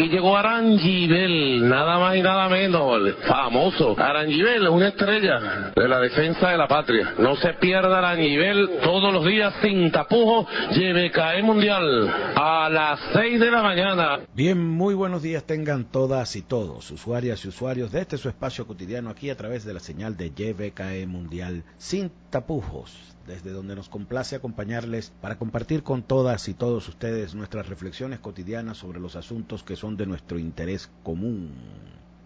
Aquí llegó Arangibel, nada más y nada menos, famoso. Arangibel es una estrella de la defensa de la patria. No se pierda Arangibel todos los días sin tapujos, CAE Mundial a las 6 de la mañana. Bien, muy buenos días tengan todas y todos, usuarias y usuarios de este su espacio cotidiano aquí a través de la señal de YBKE Mundial sin tapujos desde donde nos complace acompañarles para compartir con todas y todos ustedes nuestras reflexiones cotidianas sobre los asuntos que son de nuestro interés común.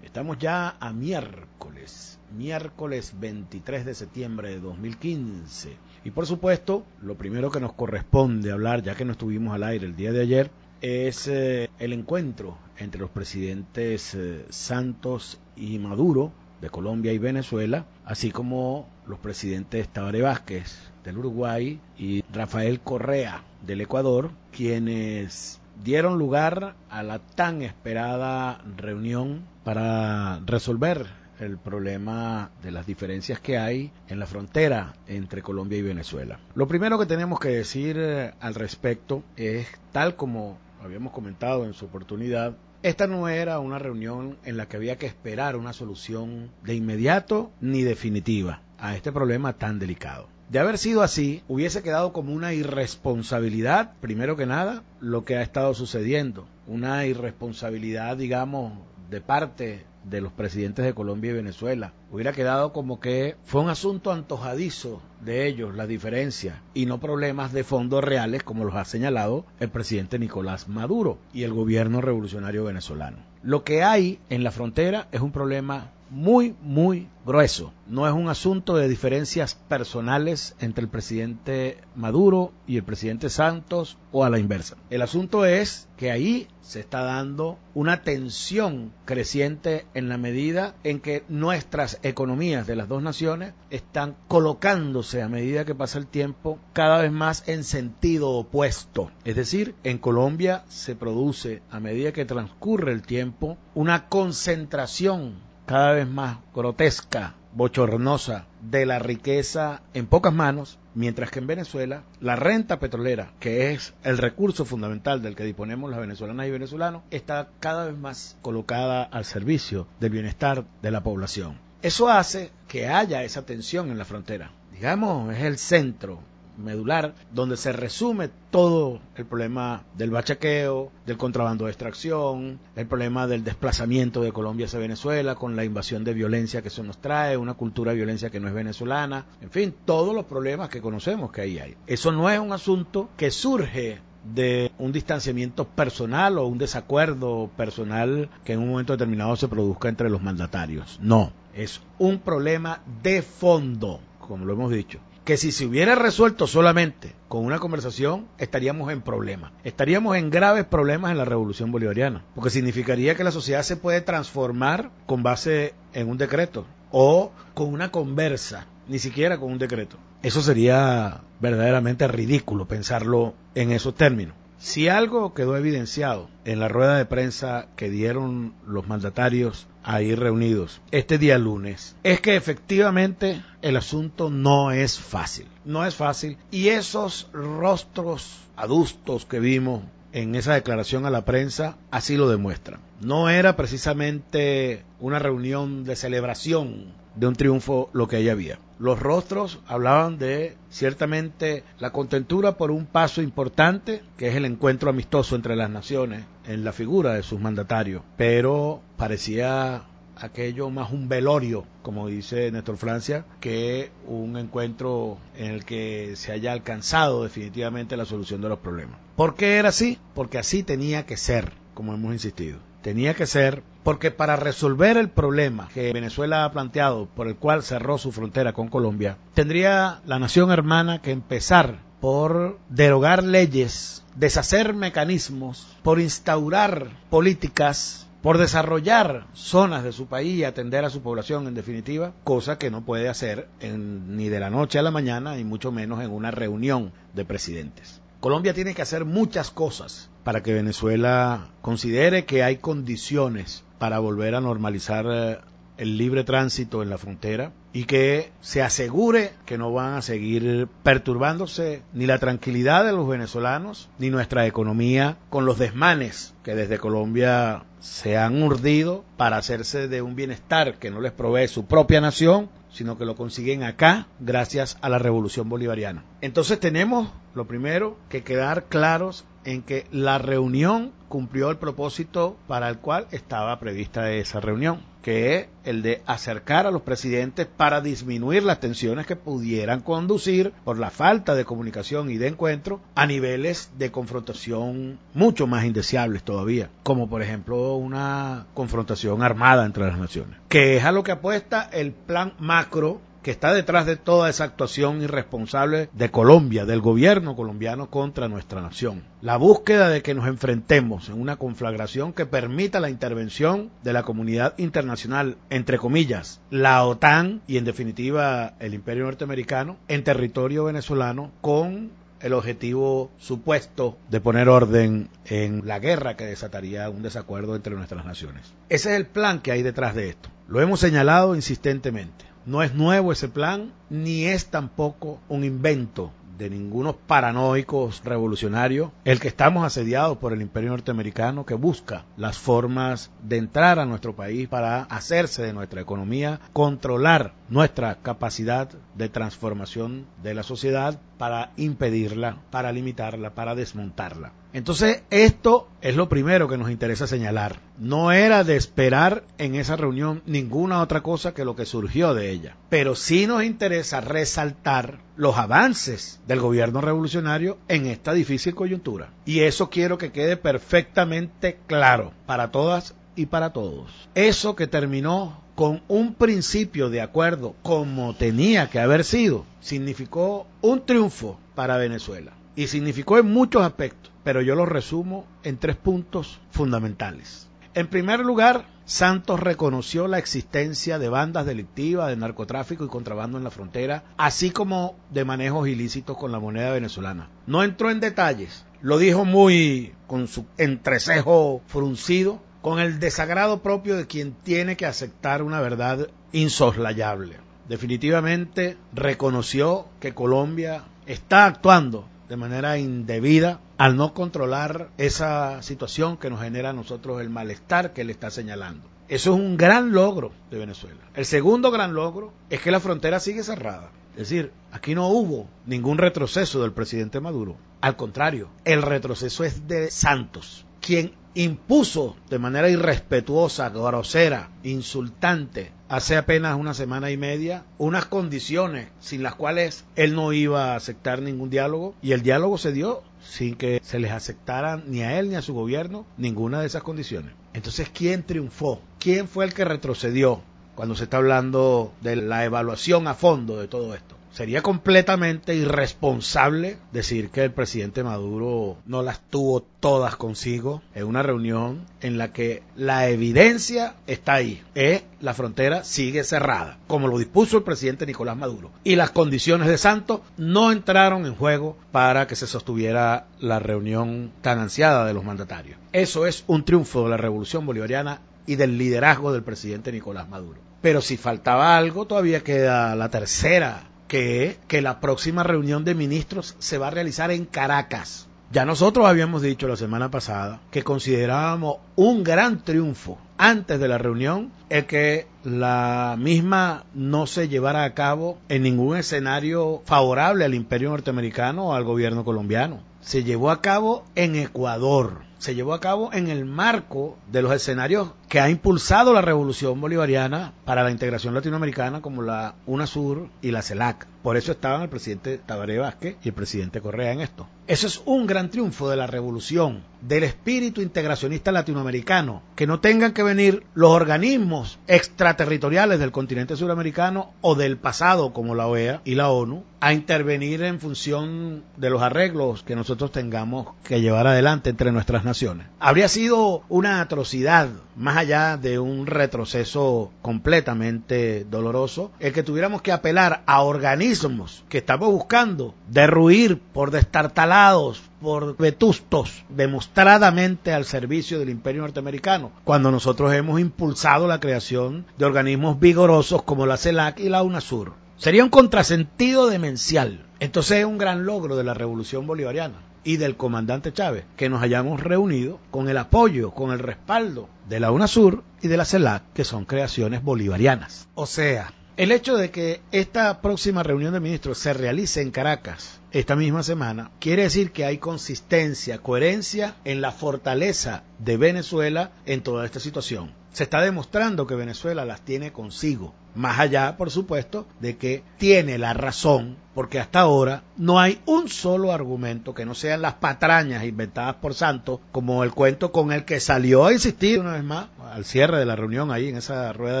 Estamos ya a miércoles, miércoles 23 de septiembre de 2015. Y por supuesto, lo primero que nos corresponde hablar, ya que no estuvimos al aire el día de ayer, es eh, el encuentro entre los presidentes eh, Santos y Maduro de Colombia y Venezuela, así como los presidentes Tabaré Vázquez del Uruguay y Rafael Correa del Ecuador, quienes dieron lugar a la tan esperada reunión para resolver el problema de las diferencias que hay en la frontera entre Colombia y Venezuela. Lo primero que tenemos que decir eh, al respecto es, tal como habíamos comentado en su oportunidad, esta no era una reunión en la que había que esperar una solución de inmediato ni definitiva a este problema tan delicado. De haber sido así, hubiese quedado como una irresponsabilidad, primero que nada, lo que ha estado sucediendo. Una irresponsabilidad, digamos, de parte de los presidentes de Colombia y Venezuela. Hubiera quedado como que fue un asunto antojadizo de ellos, la diferencia, y no problemas de fondo reales como los ha señalado el presidente Nicolás Maduro y el gobierno revolucionario venezolano. Lo que hay en la frontera es un problema muy, muy grueso. No es un asunto de diferencias personales entre el presidente Maduro y el presidente Santos o a la inversa. El asunto es que ahí se está dando una tensión creciente en la medida en que nuestras economías de las dos naciones están colocándose a medida que pasa el tiempo cada vez más en sentido opuesto. Es decir, en Colombia se produce a medida que transcurre el tiempo una concentración cada vez más grotesca, bochornosa de la riqueza en pocas manos, mientras que en Venezuela la renta petrolera, que es el recurso fundamental del que disponemos las venezolanas y venezolanos, está cada vez más colocada al servicio del bienestar de la población. Eso hace que haya esa tensión en la frontera. Digamos, es el centro medular, donde se resume todo el problema del bachaqueo, del contrabando de extracción, el problema del desplazamiento de Colombia hacia Venezuela, con la invasión de violencia que eso nos trae, una cultura de violencia que no es venezolana, en fin, todos los problemas que conocemos que ahí hay. Eso no es un asunto que surge de un distanciamiento personal o un desacuerdo personal que en un momento determinado se produzca entre los mandatarios. No, es un problema de fondo, como lo hemos dicho que si se hubiera resuelto solamente con una conversación, estaríamos en problemas. Estaríamos en graves problemas en la revolución bolivariana, porque significaría que la sociedad se puede transformar con base en un decreto o con una conversa, ni siquiera con un decreto. Eso sería verdaderamente ridículo pensarlo en esos términos. Si algo quedó evidenciado en la rueda de prensa que dieron los mandatarios ahí reunidos este día lunes, es que efectivamente el asunto no es fácil. No es fácil. Y esos rostros adustos que vimos en esa declaración a la prensa así lo demuestran. No era precisamente una reunión de celebración de un triunfo lo que ahí había. Los rostros hablaban de ciertamente la contentura por un paso importante, que es el encuentro amistoso entre las naciones en la figura de sus mandatarios, pero parecía aquello más un velorio, como dice Néstor Francia, que un encuentro en el que se haya alcanzado definitivamente la solución de los problemas. ¿Por qué era así? Porque así tenía que ser, como hemos insistido. Tenía que ser porque para resolver el problema que Venezuela ha planteado, por el cual cerró su frontera con Colombia, tendría la nación hermana que empezar por derogar leyes, deshacer mecanismos, por instaurar políticas por desarrollar zonas de su país y atender a su población en definitiva, cosa que no puede hacer ni de la noche a la mañana y mucho menos en una reunión de presidentes. Colombia tiene que hacer muchas cosas para que Venezuela considere que hay condiciones para volver a normalizar eh, el libre tránsito en la frontera y que se asegure que no van a seguir perturbándose ni la tranquilidad de los venezolanos ni nuestra economía con los desmanes que desde Colombia se han urdido para hacerse de un bienestar que no les provee su propia nación sino que lo consiguen acá gracias a la revolución bolivariana. Entonces tenemos, lo primero, que quedar claros en que la reunión cumplió el propósito para el cual estaba prevista esa reunión, que es el de acercar a los presidentes para disminuir las tensiones que pudieran conducir por la falta de comunicación y de encuentro a niveles de confrontación mucho más indeseables todavía, como por ejemplo una confrontación armada entre las naciones, que es a lo que apuesta el plan macro que está detrás de toda esa actuación irresponsable de Colombia, del gobierno colombiano contra nuestra nación. La búsqueda de que nos enfrentemos en una conflagración que permita la intervención de la comunidad internacional, entre comillas, la OTAN y en definitiva el imperio norteamericano, en territorio venezolano con el objetivo supuesto de poner orden en la guerra que desataría un desacuerdo entre nuestras naciones. Ese es el plan que hay detrás de esto. Lo hemos señalado insistentemente. No es nuevo ese plan, ni es tampoco un invento de ningunos paranoicos revolucionarios, el que estamos asediados por el imperio norteamericano que busca las formas de entrar a nuestro país para hacerse de nuestra economía, controlar nuestra capacidad de transformación de la sociedad para impedirla, para limitarla, para desmontarla. Entonces, esto es lo primero que nos interesa señalar. No era de esperar en esa reunión ninguna otra cosa que lo que surgió de ella. Pero sí nos interesa resaltar los avances del gobierno revolucionario en esta difícil coyuntura. Y eso quiero que quede perfectamente claro para todas y para todos. Eso que terminó con un principio de acuerdo como tenía que haber sido, significó un triunfo para Venezuela. Y significó en muchos aspectos pero yo lo resumo en tres puntos fundamentales. En primer lugar, Santos reconoció la existencia de bandas delictivas de narcotráfico y contrabando en la frontera, así como de manejos ilícitos con la moneda venezolana. No entró en detalles, lo dijo muy con su entrecejo fruncido, con el desagrado propio de quien tiene que aceptar una verdad insoslayable. Definitivamente reconoció que Colombia está actuando de manera indebida al no controlar esa situación que nos genera a nosotros el malestar que él está señalando. Eso es un gran logro de Venezuela. El segundo gran logro es que la frontera sigue cerrada. Es decir, aquí no hubo ningún retroceso del presidente Maduro. Al contrario, el retroceso es de Santos, quien impuso de manera irrespetuosa, grosera, insultante, hace apenas una semana y media, unas condiciones sin las cuales él no iba a aceptar ningún diálogo y el diálogo se dio sin que se les aceptara ni a él ni a su gobierno ninguna de esas condiciones. Entonces, ¿quién triunfó? ¿Quién fue el que retrocedió cuando se está hablando de la evaluación a fondo de todo esto? Sería completamente irresponsable decir que el presidente Maduro no las tuvo todas consigo en una reunión en la que la evidencia está ahí. Eh, la frontera sigue cerrada, como lo dispuso el presidente Nicolás Maduro. Y las condiciones de Santos no entraron en juego para que se sostuviera la reunión tan ansiada de los mandatarios. Eso es un triunfo de la revolución bolivariana y del liderazgo del presidente Nicolás Maduro. Pero si faltaba algo, todavía queda la tercera que, que la próxima reunión de ministros se va a realizar en Caracas. Ya nosotros habíamos dicho la semana pasada que considerábamos un gran triunfo antes de la reunión el que la misma no se llevara a cabo en ningún escenario favorable al imperio norteamericano o al gobierno colombiano. Se llevó a cabo en Ecuador se llevó a cabo en el marco de los escenarios que ha impulsado la revolución bolivariana para la integración latinoamericana como la UNASUR y la CELAC. Por eso estaban el presidente Tabaré Vázquez y el presidente Correa en esto. Eso es un gran triunfo de la revolución, del espíritu integracionista latinoamericano, que no tengan que venir los organismos extraterritoriales del continente suramericano o del pasado como la OEA y la ONU a intervenir en función de los arreglos que nosotros tengamos que llevar adelante entre nuestras naciones Habría sido una atrocidad, más allá de un retroceso completamente doloroso, el que tuviéramos que apelar a organismos que estamos buscando derruir por destartalados, por vetustos, demostradamente al servicio del imperio norteamericano, cuando nosotros hemos impulsado la creación de organismos vigorosos como la CELAC y la UNASUR. Sería un contrasentido demencial. Entonces es un gran logro de la revolución bolivariana y del comandante Chávez que nos hayamos reunido con el apoyo, con el respaldo de la UNASUR y de la CELAC, que son creaciones bolivarianas. O sea, el hecho de que esta próxima reunión de ministros se realice en Caracas esta misma semana quiere decir que hay consistencia, coherencia en la fortaleza de Venezuela en toda esta situación. Se está demostrando que Venezuela las tiene consigo, más allá, por supuesto, de que tiene la razón, porque hasta ahora no hay un solo argumento que no sean las patrañas inventadas por Santos, como el cuento con el que salió a insistir una vez más al cierre de la reunión ahí en esa rueda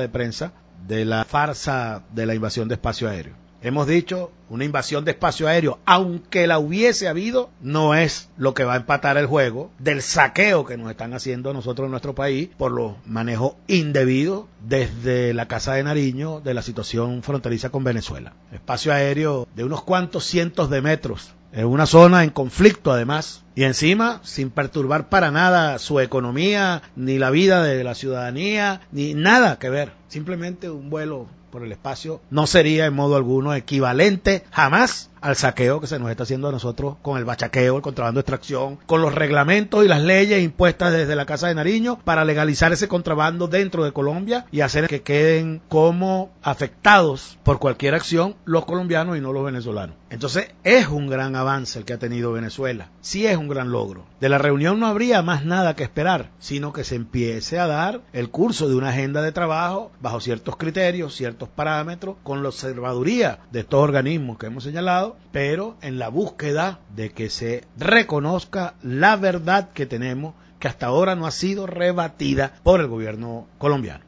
de prensa de la farsa de la invasión de espacio aéreo. Hemos dicho, una invasión de espacio aéreo, aunque la hubiese habido, no es lo que va a empatar el juego del saqueo que nos están haciendo nosotros en nuestro país por los manejos indebidos desde la Casa de Nariño de la situación fronteriza con Venezuela. Espacio aéreo de unos cuantos cientos de metros en una zona en conflicto además, y encima sin perturbar para nada su economía, ni la vida de la ciudadanía, ni nada que ver, simplemente un vuelo por el espacio no sería en modo alguno equivalente jamás al saqueo que se nos está haciendo a nosotros con el bachaqueo, el contrabando de extracción, con los reglamentos y las leyes impuestas desde la Casa de Nariño para legalizar ese contrabando dentro de Colombia y hacer que queden como afectados por cualquier acción los colombianos y no los venezolanos. Entonces es un gran avance el que ha tenido Venezuela, sí es un gran logro. De la reunión no habría más nada que esperar, sino que se empiece a dar el curso de una agenda de trabajo bajo ciertos criterios, ciertos parámetros, con la observaduría de estos organismos que hemos señalado pero en la búsqueda de que se reconozca la verdad que tenemos, que hasta ahora no ha sido rebatida por el gobierno colombiano.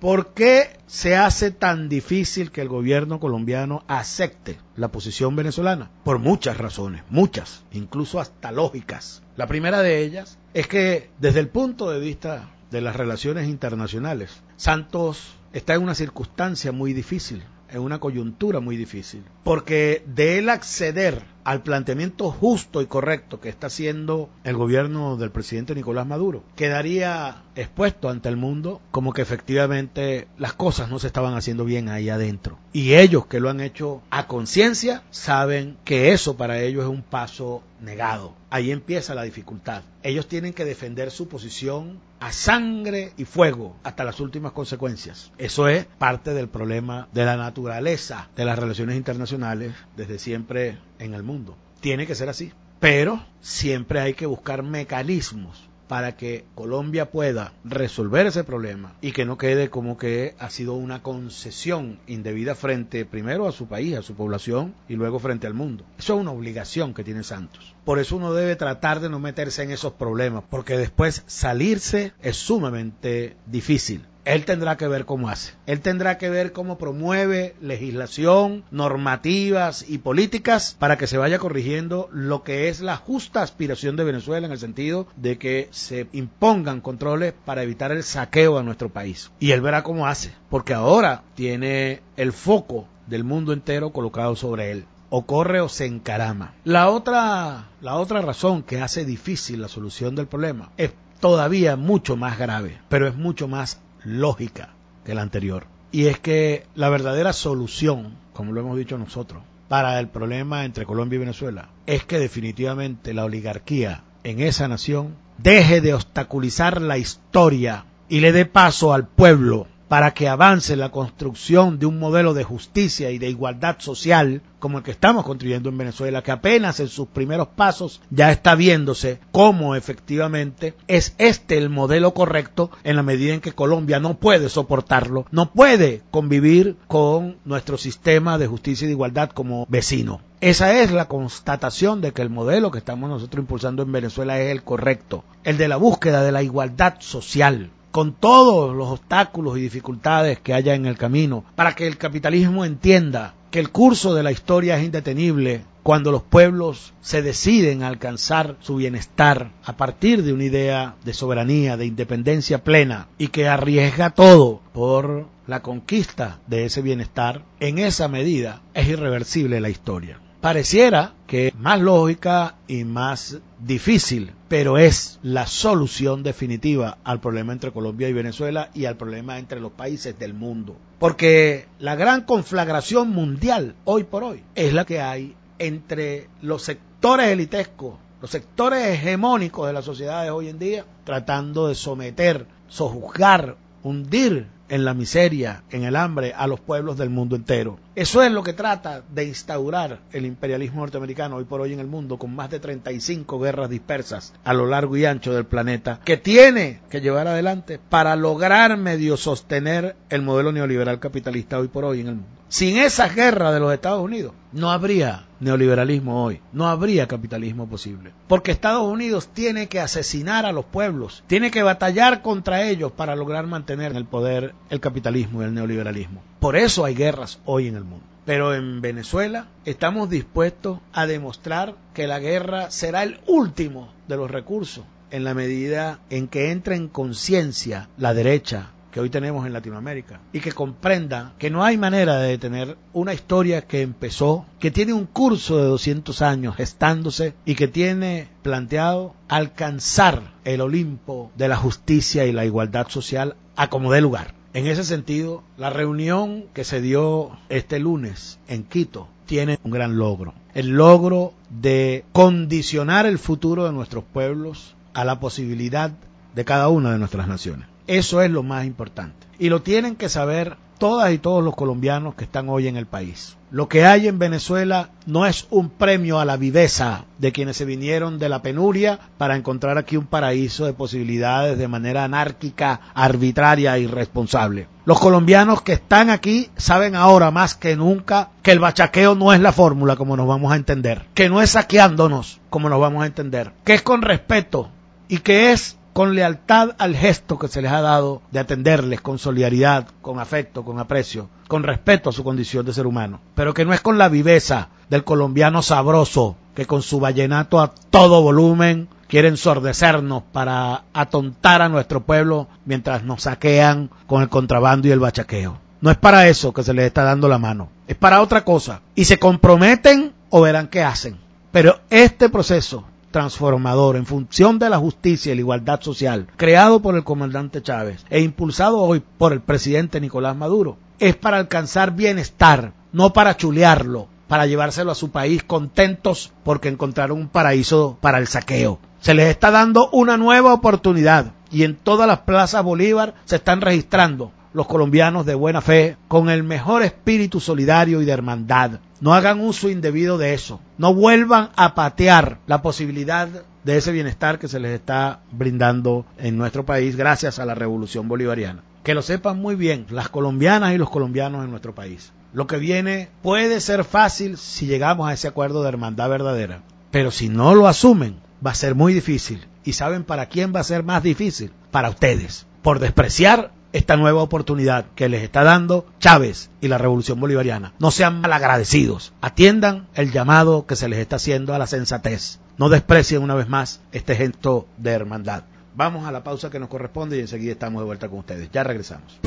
¿Por qué se hace tan difícil que el gobierno colombiano acepte la posición venezolana? Por muchas razones, muchas, incluso hasta lógicas. La primera de ellas es que desde el punto de vista de las relaciones internacionales, Santos está en una circunstancia muy difícil en una coyuntura muy difícil. Porque de él acceder al planteamiento justo y correcto que está haciendo el gobierno del presidente Nicolás Maduro, quedaría expuesto ante el mundo como que efectivamente las cosas no se estaban haciendo bien ahí adentro. Y ellos que lo han hecho a conciencia saben que eso para ellos es un paso negado. Ahí empieza la dificultad. Ellos tienen que defender su posición a sangre y fuego hasta las últimas consecuencias. Eso es parte del problema de la naturaleza de las relaciones internacionales desde siempre en el mundo. Tiene que ser así. Pero siempre hay que buscar mecanismos para que Colombia pueda resolver ese problema y que no quede como que ha sido una concesión indebida frente primero a su país, a su población y luego frente al mundo. Eso es una obligación que tiene Santos. Por eso uno debe tratar de no meterse en esos problemas, porque después salirse es sumamente difícil él tendrá que ver cómo hace. Él tendrá que ver cómo promueve legislación, normativas y políticas para que se vaya corrigiendo lo que es la justa aspiración de Venezuela en el sentido de que se impongan controles para evitar el saqueo a nuestro país. Y él verá cómo hace, porque ahora tiene el foco del mundo entero colocado sobre él o corre o se encarama. La otra, la otra razón que hace difícil la solución del problema es todavía mucho más grave, pero es mucho más lógica que la anterior. Y es que la verdadera solución, como lo hemos dicho nosotros, para el problema entre Colombia y Venezuela es que definitivamente la oligarquía en esa nación deje de obstaculizar la historia y le dé paso al pueblo para que avance la construcción de un modelo de justicia y de igualdad social como el que estamos construyendo en Venezuela, que apenas en sus primeros pasos ya está viéndose cómo efectivamente es este el modelo correcto en la medida en que Colombia no puede soportarlo, no puede convivir con nuestro sistema de justicia y de igualdad como vecino. Esa es la constatación de que el modelo que estamos nosotros impulsando en Venezuela es el correcto, el de la búsqueda de la igualdad social, con todos los obstáculos y dificultades que haya en el camino, para que el capitalismo entienda que el curso de la historia es indetenible cuando los pueblos se deciden a alcanzar su bienestar a partir de una idea de soberanía, de independencia plena y que arriesga todo por la conquista de ese bienestar, en esa medida es irreversible la historia. Pareciera que es más lógica y más difícil, pero es la solución definitiva al problema entre Colombia y Venezuela y al problema entre los países del mundo. Porque la gran conflagración mundial hoy por hoy es la que hay entre los sectores elitescos, los sectores hegemónicos de la sociedad de hoy en día, tratando de someter, sojuzgar, hundir en la miseria, en el hambre, a los pueblos del mundo entero. Eso es lo que trata de instaurar el imperialismo norteamericano hoy por hoy en el mundo, con más de 35 guerras dispersas a lo largo y ancho del planeta, que tiene que llevar adelante para lograr medio sostener el modelo neoliberal capitalista hoy por hoy en el mundo. Sin esa guerra de los Estados Unidos, no habría neoliberalismo hoy, no habría capitalismo posible. Porque Estados Unidos tiene que asesinar a los pueblos, tiene que batallar contra ellos para lograr mantener en el poder el capitalismo y el neoliberalismo. Por eso hay guerras hoy en el Pero en Venezuela estamos dispuestos a demostrar que la guerra será el último de los recursos en la medida en que entre en conciencia la derecha, que hoy tenemos en Latinoamérica y que comprenda que no hay manera de detener una historia que empezó, que tiene un curso de 200 años gestándose y que tiene planteado alcanzar el Olimpo de la justicia y la igualdad social a como dé lugar. En ese sentido, la reunión que se dio este lunes en Quito tiene un gran logro. El logro de condicionar el futuro de nuestros pueblos a la posibilidad de cada una de nuestras naciones. Eso es lo más importante. Y lo tienen que saber todas y todos los colombianos que están hoy en el país. Lo que hay en Venezuela no es un premio a la viveza de quienes se vinieron de la penuria para encontrar aquí un paraíso de posibilidades de manera anárquica, arbitraria e irresponsable. Los colombianos que están aquí saben ahora más que nunca que el bachaqueo no es la fórmula como nos vamos a entender, que no es saqueándonos como nos vamos a entender, que es con respeto y que es con lealtad al gesto que se les ha dado de atenderles con solidaridad, con afecto, con aprecio, con respeto a su condición de ser humano, pero que no es con la viveza del colombiano sabroso que con su vallenato a todo volumen quiere ensordecernos para atontar a nuestro pueblo mientras nos saquean con el contrabando y el bachaqueo. No es para eso que se les está dando la mano, es para otra cosa. Y se comprometen o verán qué hacen. Pero este proceso transformador en función de la justicia y la igualdad social, creado por el comandante Chávez e impulsado hoy por el presidente Nicolás Maduro, es para alcanzar bienestar, no para chulearlo, para llevárselo a su país contentos porque encontraron un paraíso para el saqueo. Se les está dando una nueva oportunidad y en todas las plazas Bolívar se están registrando los colombianos de buena fe, con el mejor espíritu solidario y de hermandad. No hagan uso indebido de eso. No vuelvan a patear la posibilidad de ese bienestar que se les está brindando en nuestro país gracias a la revolución bolivariana. Que lo sepan muy bien las colombianas y los colombianos en nuestro país. Lo que viene puede ser fácil si llegamos a ese acuerdo de hermandad verdadera, pero si no lo asumen va a ser muy difícil. ¿Y saben para quién va a ser más difícil? Para ustedes, por despreciar esta nueva oportunidad que les está dando Chávez y la Revolución Bolivariana. No sean malagradecidos, atiendan el llamado que se les está haciendo a la sensatez. No desprecien una vez más este gesto de hermandad. Vamos a la pausa que nos corresponde y enseguida estamos de vuelta con ustedes. Ya regresamos.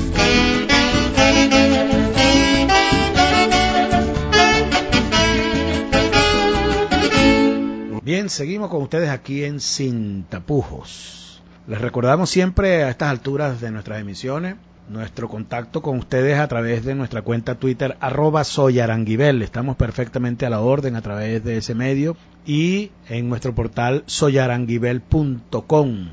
Bien, seguimos con ustedes aquí en Sin Tapujos. Les recordamos siempre a estas alturas de nuestras emisiones nuestro contacto con ustedes a través de nuestra cuenta Twitter arroba soyaranguibel. Estamos perfectamente a la orden a través de ese medio y en nuestro portal soyaranguibel.com.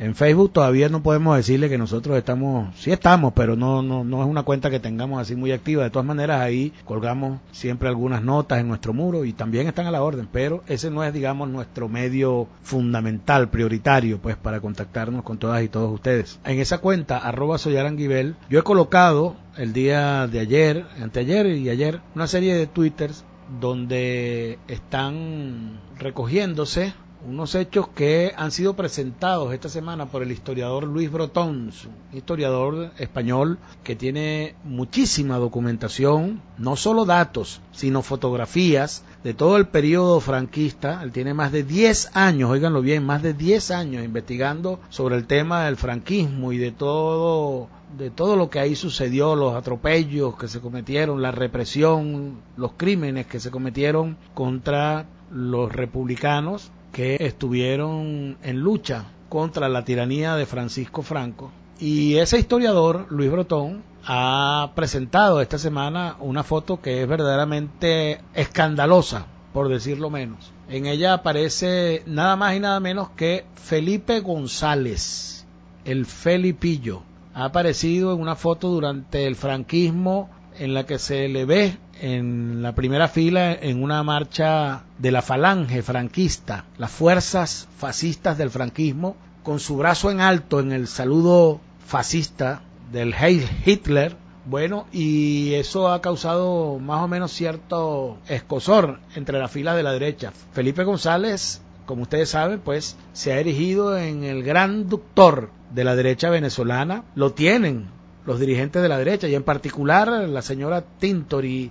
En Facebook todavía no podemos decirle que nosotros estamos, sí estamos, pero no, no, no es una cuenta que tengamos así muy activa. De todas maneras, ahí colgamos siempre algunas notas en nuestro muro y también están a la orden, pero ese no es, digamos, nuestro medio fundamental, prioritario, pues, para contactarnos con todas y todos ustedes. En esa cuenta, arroba soyaranguibel, yo he colocado el día de ayer, anteayer y ayer, una serie de twitters donde están recogiéndose unos hechos que han sido presentados esta semana por el historiador Luis Brotón, un historiador español que tiene muchísima documentación, no solo datos, sino fotografías de todo el periodo franquista. Él tiene más de 10 años, oíganlo bien, más de 10 años investigando sobre el tema del franquismo y de todo de todo lo que ahí sucedió, los atropellos que se cometieron, la represión, los crímenes que se cometieron contra los republicanos que estuvieron en lucha contra la tiranía de Francisco Franco. Y ese historiador, Luis Brotón, ha presentado esta semana una foto que es verdaderamente escandalosa, por decirlo menos. En ella aparece nada más y nada menos que Felipe González, el Felipillo. Ha aparecido en una foto durante el franquismo en la que se le ve en la primera fila en una marcha de la falange franquista, las fuerzas fascistas del franquismo, con su brazo en alto en el saludo fascista del Heil Hitler, bueno, y eso ha causado más o menos cierto escosor entre las filas de la derecha. Felipe González, como ustedes saben, pues se ha erigido en el gran doctor de la derecha venezolana. Lo tienen los dirigentes de la derecha y en particular la señora Tintor y,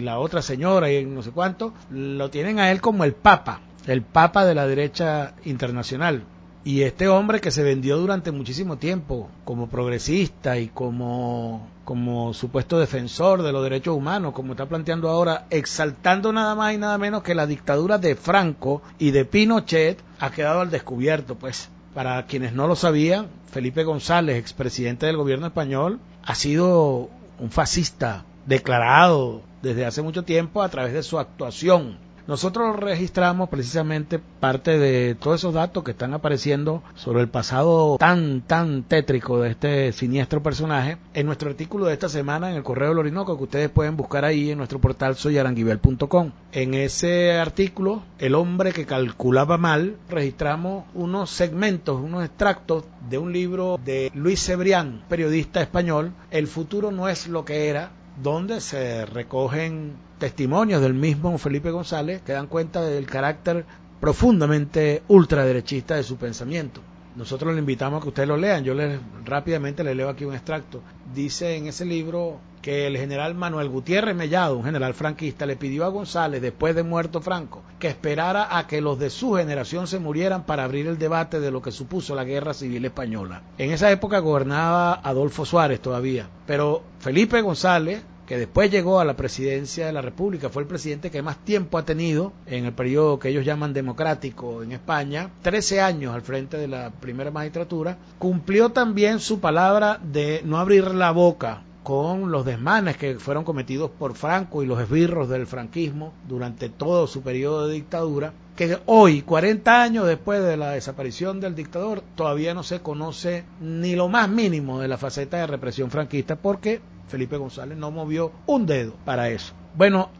la otra señora y no sé cuánto, lo tienen a él como el papa, el papa de la derecha internacional. Y este hombre que se vendió durante muchísimo tiempo como progresista y como, como supuesto defensor de los derechos humanos, como está planteando ahora, exaltando nada más y nada menos que la dictadura de Franco y de Pinochet, ha quedado al descubierto, pues. Para quienes no lo sabían, Felipe González, expresidente del gobierno español, ha sido un fascista declarado desde hace mucho tiempo a través de su actuación nosotros registramos precisamente parte de todos esos datos que están apareciendo sobre el pasado tan, tan tétrico de este siniestro personaje en nuestro artículo de esta semana en el Correo del Orinoco que ustedes pueden buscar ahí en nuestro portal soyaranguibel.com. En ese artículo, El hombre que calculaba mal, registramos unos segmentos, unos extractos de un libro de Luis Cebrián, periodista español, El futuro no es lo que era, donde se recogen testimonios del mismo Felipe González que dan cuenta del carácter profundamente ultraderechista de su pensamiento. Nosotros le invitamos a que ustedes lo lean. Yo les rápidamente le leo aquí un extracto. Dice en ese libro que el general Manuel Gutiérrez Mellado, un general franquista, le pidió a González, después de muerto Franco, que esperara a que los de su generación se murieran para abrir el debate de lo que supuso la guerra civil española. En esa época gobernaba Adolfo Suárez todavía, pero Felipe González que después llegó a la presidencia de la República, fue el presidente que más tiempo ha tenido en el periodo que ellos llaman democrático en España, 13 años al frente de la primera magistratura, cumplió también su palabra de no abrir la boca con los desmanes que fueron cometidos por Franco y los esbirros del franquismo durante todo su periodo de dictadura, que hoy, 40 años después de la desaparición del dictador, todavía no se conoce ni lo más mínimo de la faceta de represión franquista, porque Felipe González no movió un dedo para eso. Bueno,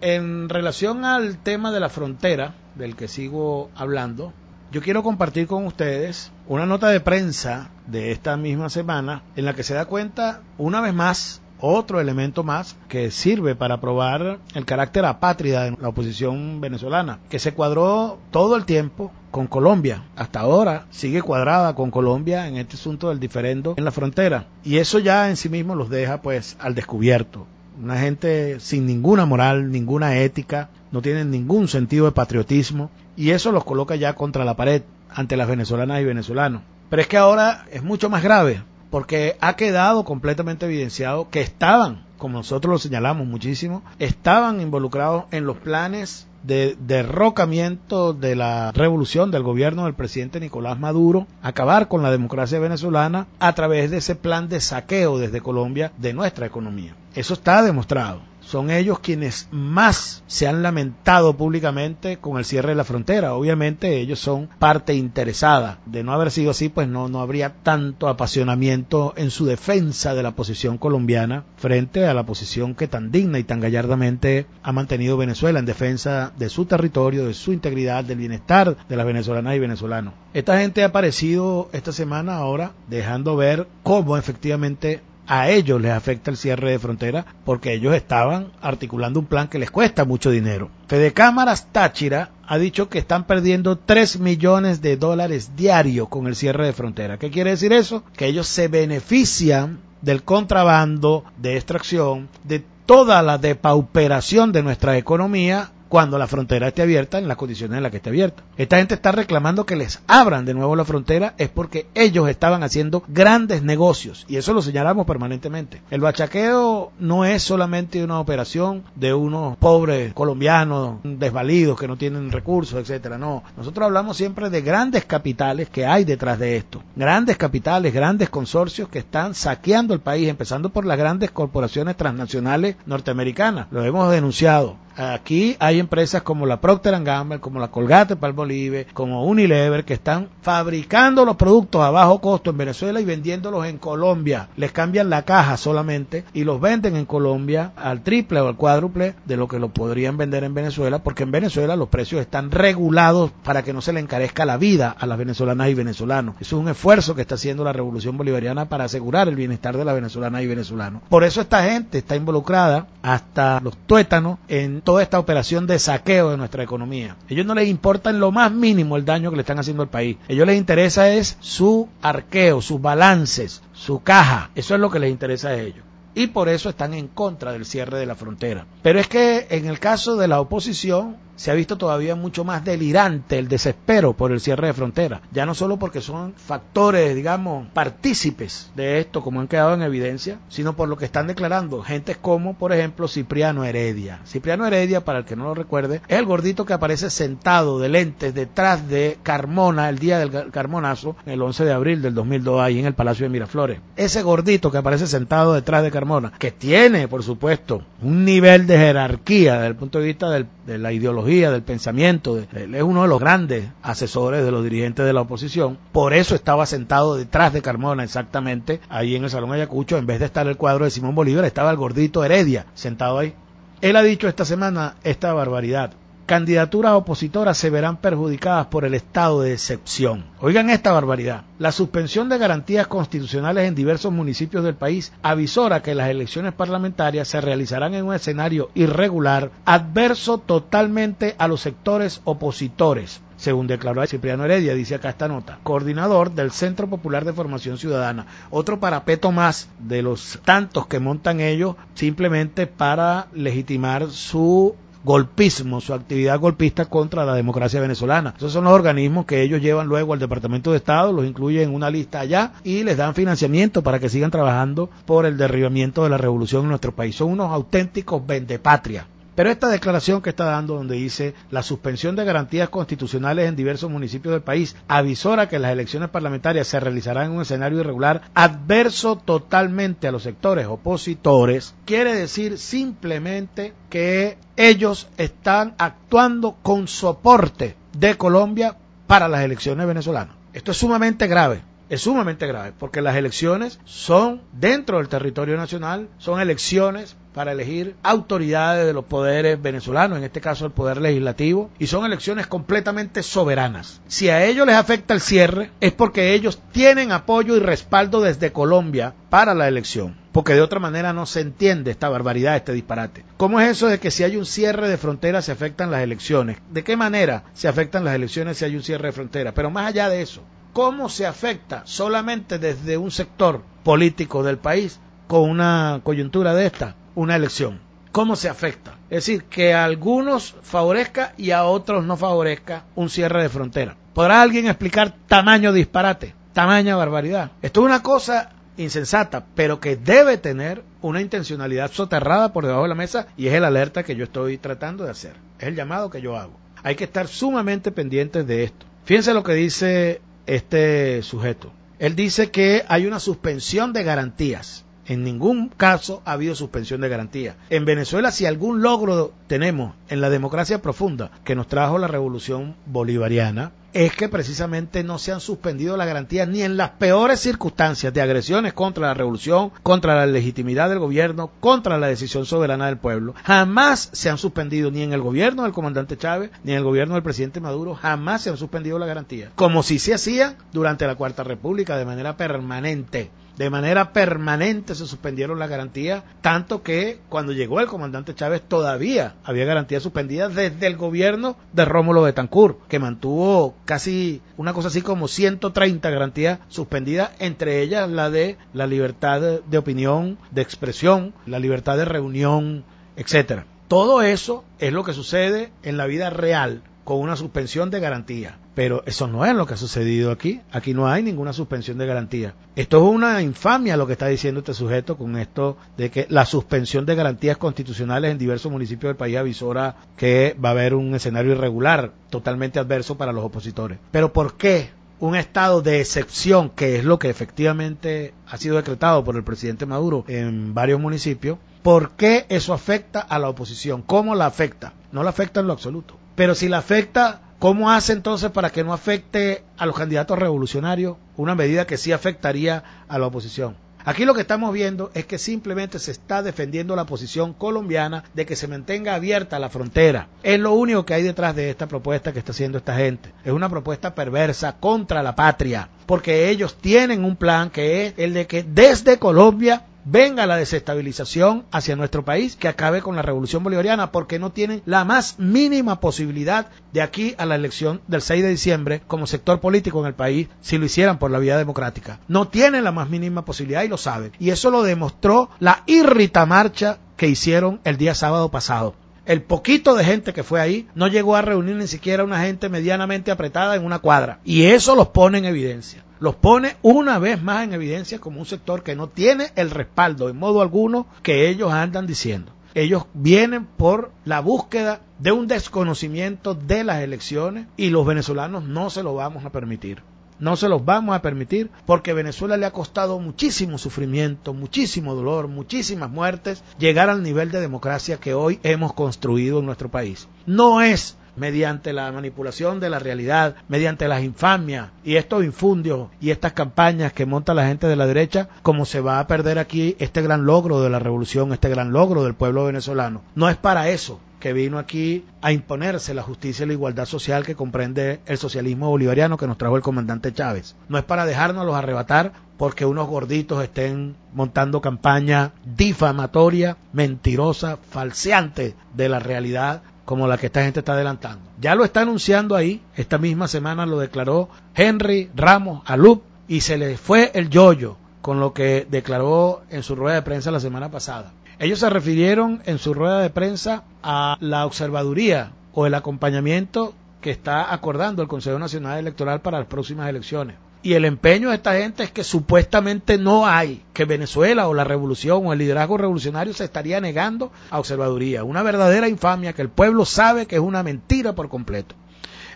en relación al tema de la frontera, del que sigo hablando, yo quiero compartir con ustedes una nota de prensa de esta misma semana en la que se da cuenta una vez más otro elemento más que sirve para probar el carácter apátrida de la oposición venezolana, que se cuadró todo el tiempo con Colombia. Hasta ahora sigue cuadrada con Colombia en este asunto del diferendo en la frontera. Y eso ya en sí mismo los deja pues al descubierto. Una gente sin ninguna moral, ninguna ética, no tienen ningún sentido de patriotismo y eso los coloca ya contra la pared ante las venezolanas y venezolanos. Pero es que ahora es mucho más grave porque ha quedado completamente evidenciado que estaban, como nosotros lo señalamos muchísimo, estaban involucrados en los planes de derrocamiento de la revolución del gobierno del presidente Nicolás Maduro, acabar con la democracia venezolana a través de ese plan de saqueo desde Colombia de nuestra economía. Eso está demostrado son ellos quienes más se han lamentado públicamente con el cierre de la frontera. Obviamente ellos son parte interesada. De no haber sido así, pues no, no habría tanto apasionamiento en su defensa de la posición colombiana frente a la posición que tan digna y tan gallardamente ha mantenido Venezuela en defensa de su territorio, de su integridad, del bienestar de las venezolanas y venezolanos. Esta gente ha aparecido esta semana ahora dejando ver cómo efectivamente a ellos les afecta el cierre de frontera porque ellos estaban articulando un plan que les cuesta mucho dinero. Fede Cámaras Táchira ha dicho que están perdiendo 3 millones de dólares diarios con el cierre de frontera. ¿Qué quiere decir eso? Que ellos se benefician del contrabando, de extracción, de toda la depauperación de nuestra economía cuando la frontera esté abierta en las condiciones en las que esté abierta. Esta gente está reclamando que les abran de nuevo la frontera es porque ellos estaban haciendo grandes negocios y eso lo señalamos permanentemente. El bachaqueo no es solamente una operación de unos pobres colombianos desvalidos que no tienen recursos, etcétera. No, nosotros hablamos siempre de grandes capitales que hay detrás de esto. Grandes capitales, grandes consorcios que están saqueando el país, empezando por las grandes corporaciones transnacionales norteamericanas. Lo hemos denunciado. Aquí hay empresas como la Procter Gamble, como la Colgate Palmolive, como Unilever, que están fabricando los productos a bajo costo en Venezuela y vendiéndolos en Colombia. Les cambian la caja solamente y los venden en Colombia al triple o al cuádruple de lo que lo podrían vender en Venezuela, porque en Venezuela los precios están regulados para que no se le encarezca la vida a las venezolanas y venezolanos. Eso es un esfuerzo que está haciendo la revolución bolivariana para asegurar el bienestar de las venezolanas y venezolanos. Por eso esta gente está involucrada hasta los tuétanos en toda esta operación de saqueo de nuestra economía. Ellos no les importa en lo más mínimo el daño que le están haciendo al país. Ellos les interesa es su arqueo, sus balances, su caja. Eso es lo que les interesa a ellos y por eso están en contra del cierre de la frontera. Pero es que en el caso de la oposición se ha visto todavía mucho más delirante el desespero por el cierre de frontera, ya no solo porque son factores, digamos, partícipes de esto, como han quedado en evidencia, sino por lo que están declarando gentes como, por ejemplo, Cipriano Heredia. Cipriano Heredia, para el que no lo recuerde, es el gordito que aparece sentado de lentes detrás de Carmona el día del Carmonazo, el 11 de abril del 2002, ahí en el Palacio de Miraflores. Ese gordito que aparece sentado detrás de Carmona, que tiene, por supuesto, un nivel de jerarquía desde el punto de vista del, de la ideología, del pensamiento, él es uno de los grandes asesores de los dirigentes de la oposición, por eso estaba sentado detrás de Carmona exactamente, ahí en el Salón Ayacucho, en vez de estar el cuadro de Simón Bolívar, estaba el gordito Heredia sentado ahí. Él ha dicho esta semana esta barbaridad candidaturas opositoras se verán perjudicadas por el estado de excepción. Oigan esta barbaridad. La suspensión de garantías constitucionales en diversos municipios del país avisora que las elecciones parlamentarias se realizarán en un escenario irregular, adverso totalmente a los sectores opositores según declaró Cipriano Heredia, dice acá esta nota, coordinador del Centro Popular de Formación Ciudadana. Otro parapeto más de los tantos que montan ellos simplemente para legitimar su golpismo, su actividad golpista contra la democracia venezolana. Esos son los organismos que ellos llevan luego al Departamento de Estado, los incluyen en una lista allá y les dan financiamiento para que sigan trabajando por el derribamiento de la revolución en nuestro país. Son unos auténticos vendepatria. Pero esta declaración que está dando, donde dice la suspensión de garantías constitucionales en diversos municipios del país, avisora que las elecciones parlamentarias se realizarán en un escenario irregular adverso totalmente a los sectores opositores, quiere decir simplemente que ellos están actuando con soporte de Colombia para las elecciones venezolanas. Esto es sumamente grave es sumamente grave, porque las elecciones son dentro del territorio nacional, son elecciones para elegir autoridades de los poderes venezolanos, en este caso el poder legislativo, y son elecciones completamente soberanas. Si a ellos les afecta el cierre, es porque ellos tienen apoyo y respaldo desde Colombia para la elección. Porque de otra manera no se entiende esta barbaridad, este disparate. ¿Cómo es eso de que si hay un cierre de fronteras se afectan las elecciones? ¿De qué manera se afectan las elecciones si hay un cierre de fronteras? Pero más allá de eso, ¿cómo se afecta solamente desde un sector político del país con una coyuntura de esta? una elección. ¿Cómo se afecta? Es decir, que a algunos favorezca y a otros no favorezca un cierre de frontera. ¿Podrá alguien explicar tamaño disparate, tamaña barbaridad? Esto es una cosa insensata, pero que debe tener una intencionalidad soterrada por debajo de la mesa y es el alerta que yo estoy tratando de hacer. Es el llamado que yo hago. Hay que estar sumamente pendientes de esto. Fíjense lo que dice este sujeto. Él dice que hay una suspensión de garantías en ningún caso ha habido suspensión de garantía. En Venezuela, si algún logro tenemos en la democracia profunda que nos trajo la revolución bolivariana, es que precisamente no se han suspendido las garantías ni en las peores circunstancias de agresiones contra la revolución, contra la legitimidad del gobierno, contra la decisión soberana del pueblo. Jamás se han suspendido ni en el gobierno del comandante Chávez, ni en el gobierno del presidente Maduro, jamás se han suspendido las garantías. Como si se hacía durante la Cuarta República de manera permanente De manera permanente se suspendieron las garantías, tanto que cuando llegó el comandante Chávez todavía había garantías suspendidas desde el gobierno de Rómulo Betancourt, que mantuvo casi una cosa así como 130 garantías suspendidas, entre ellas la de la libertad de opinión, de expresión, la libertad de reunión, etcétera. Todo eso es lo que sucede en la vida real con una suspensión de garantía. Pero eso no es lo que ha sucedido aquí. Aquí no hay ninguna suspensión de garantía. Esto es una infamia lo que está diciendo este sujeto con esto de que la suspensión de garantías constitucionales en diversos municipios del país avisora que va a haber un escenario irregular, totalmente adverso para los opositores. Pero ¿por qué un estado de excepción, que es lo que efectivamente ha sido decretado por el presidente Maduro en varios municipios, ¿por qué eso afecta a la oposición? ¿Cómo la afecta? No la afecta en lo absoluto. Pero si la afecta, ¿cómo hace entonces para que no afecte a los candidatos revolucionarios? Una medida que sí afectaría a la oposición. Aquí lo que estamos viendo es que simplemente se está defendiendo la posición colombiana de que se mantenga abierta la frontera. Es lo único que hay detrás de esta propuesta que está haciendo esta gente. Es una propuesta perversa contra la patria, porque ellos tienen un plan que es el de que desde Colombia venga la desestabilización hacia nuestro país, que acabe con la revolución bolivariana, porque no tienen la más mínima posibilidad de aquí a la elección del 6 de diciembre como sector político en el país si lo hicieran por la vía democrática. No tienen la más mínima posibilidad y lo saben. Y eso lo demostró la irrita marcha que hicieron el día sábado pasado. El poquito de gente que fue ahí no llegó a reunir ni siquiera una gente medianamente apretada en una cuadra. Y eso los pone en evidencia los pone una vez más en evidencia como un sector que no tiene el respaldo en modo alguno que ellos andan diciendo. Ellos vienen por la búsqueda de un desconocimiento de las elecciones y los venezolanos no se lo vamos a permitir. No se los vamos a permitir porque Venezuela le ha costado muchísimo sufrimiento, muchísimo dolor, muchísimas muertes llegar al nivel de democracia que hoy hemos construido en nuestro país. No es mediante la manipulación de la realidad, mediante las infamias y estos infundios y estas campañas que monta la gente de la derecha, como se va a perder aquí este gran logro de la revolución, este gran logro del pueblo venezolano. No es para eso que vino aquí a imponerse la justicia y la igualdad social que comprende el socialismo bolivariano que nos trajo el comandante Chávez. No es para dejárnoslos arrebatar porque unos gorditos estén montando campaña difamatoria, mentirosa, falseante de la realidad como la que esta gente está adelantando. Ya lo está anunciando ahí, esta misma semana lo declaró Henry Ramos Alup y se le fue el yoyo con lo que declaró en su rueda de prensa la semana pasada. Ellos se refirieron en su rueda de prensa a la observaduría o el acompañamiento que está acordando el Consejo Nacional Electoral para las próximas elecciones. Y el empeño de esta gente es que supuestamente no hay, que Venezuela o la revolución o el liderazgo revolucionario se estaría negando a observaduría. Una verdadera infamia que el pueblo sabe que es una mentira por completo.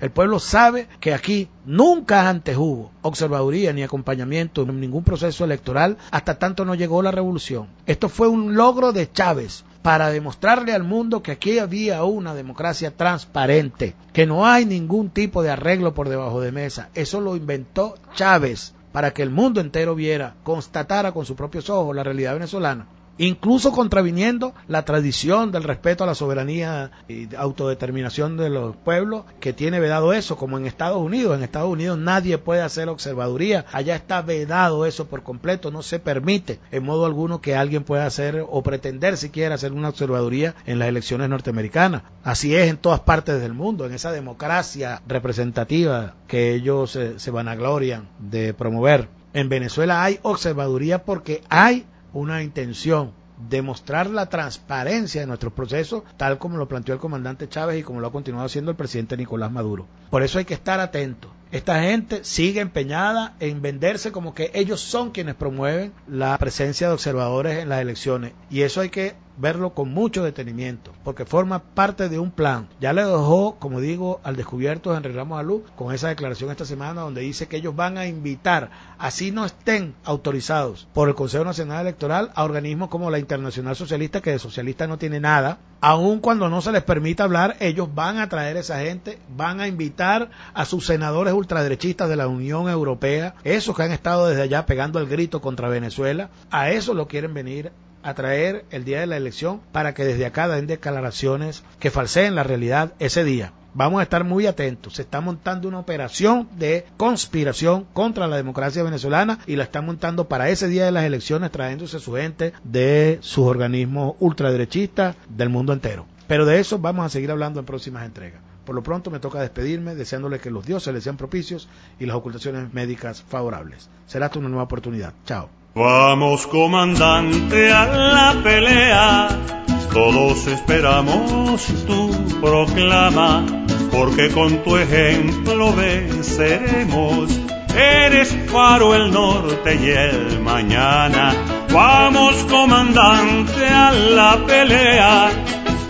El pueblo sabe que aquí nunca antes hubo observaduría ni acompañamiento en ningún proceso electoral hasta tanto no llegó la revolución. Esto fue un logro de Chávez, para demostrarle al mundo que aquí había una democracia transparente, que no hay ningún tipo de arreglo por debajo de mesa. Eso lo inventó Chávez para que el mundo entero viera, constatara con sus propios ojos la realidad venezolana incluso contraviniendo la tradición del respeto a la soberanía y autodeterminación de los pueblos, que tiene vedado eso, como en Estados Unidos. En Estados Unidos nadie puede hacer observaduría, allá está vedado eso por completo, no se permite en modo alguno que alguien pueda hacer o pretender siquiera hacer una observaduría en las elecciones norteamericanas. Así es en todas partes del mundo, en esa democracia representativa que ellos se, se vanaglorian de promover. En Venezuela hay observaduría porque hay una intención de mostrar la transparencia de nuestros procesos, tal como lo planteó el comandante Chávez y como lo ha continuado haciendo el presidente Nicolás Maduro. Por eso hay que estar atentos. Esta gente sigue empeñada en venderse como que ellos son quienes promueven la presencia de observadores en las elecciones. Y eso hay que verlo con mucho detenimiento, porque forma parte de un plan. Ya le dejó, como digo, al descubierto Henry Ramos Alú con esa declaración esta semana donde dice que ellos van a invitar, así no estén autorizados por el Consejo Nacional Electoral, a organismos como la Internacional Socialista, que de socialista no tiene nada, aun cuando no se les permita hablar, ellos van a traer a esa gente, van a invitar a sus senadores ultraderechistas de la Unión Europea, esos que han estado desde allá pegando el grito contra Venezuela, a eso lo quieren venir a traer el día de la elección para que desde acá den declaraciones que falseen la realidad ese día. Vamos a estar muy atentos. Se está montando una operación de conspiración contra la democracia venezolana y la están montando para ese día de las elecciones trayéndose su gente de sus organismos ultraderechistas del mundo entero. Pero de eso vamos a seguir hablando en próximas entregas. Por lo pronto me toca despedirme deseándole que los dioses les sean propicios y las ocultaciones médicas favorables. Será hasta una nueva oportunidad. Chao. Vamos comandante a la pelea, todos esperamos tu proclama, porque con tu ejemplo venceremos. Eres faro el norte y el mañana. Vamos comandante a la pelea,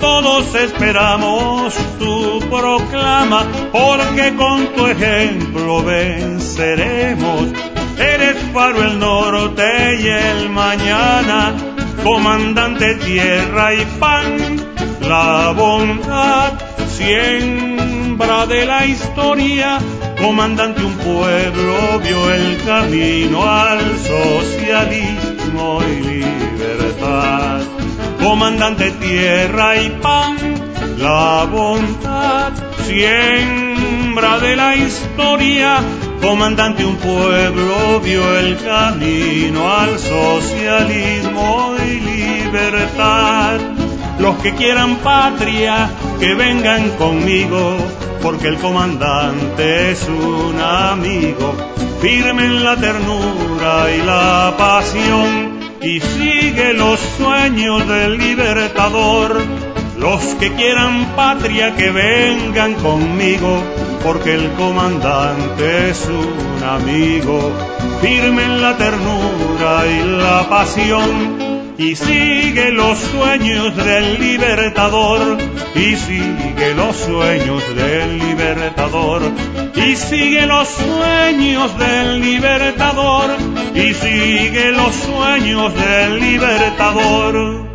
todos esperamos tu proclama, porque con tu ejemplo venceremos Eres faro el norte y el mañana, comandante tierra y pan, la bondad, siembra de la historia, comandante un pueblo vio el camino al socialismo y libertad. Comandante tierra y pan, la bondad, siembra de la historia, comandante un pueblo vio el camino al socialismo y libertad. Los que quieran patria, que vengan conmigo, porque el comandante es un amigo. Firmen la ternura y la pasión y sigue los sueños del libertador. Los que quieran patria, que vengan conmigo, porque el comandante es un amigo, firme en la ternura y la pasión, y sigue los sueños del libertador, y sigue los sueños del libertador, y sigue los sueños del libertador, y sigue los sueños del libertador.